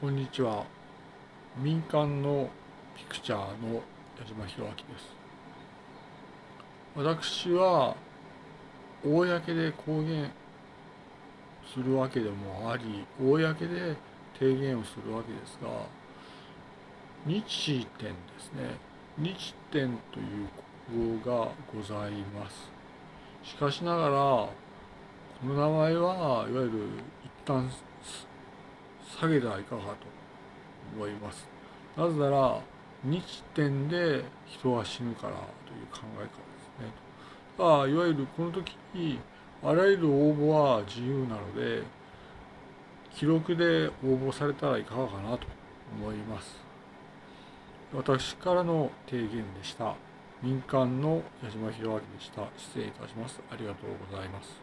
こんにちは。民間のピクチャーの矢島博明です。私は公で公言するわけでもあり公で提言をするわけですが日天ですね。日天という国語がございます。しかしながらこの名前はいわゆる一旦下げてはいかがと思います。なぜなら日点で人は死ぬからという考え方ですね。あいわゆるこの時にあらゆる応募は自由なので記録で応募されたらいかがかなと思います。私からの提言でした。民間の矢島弘明でした。失礼いたします。ありがとうございます。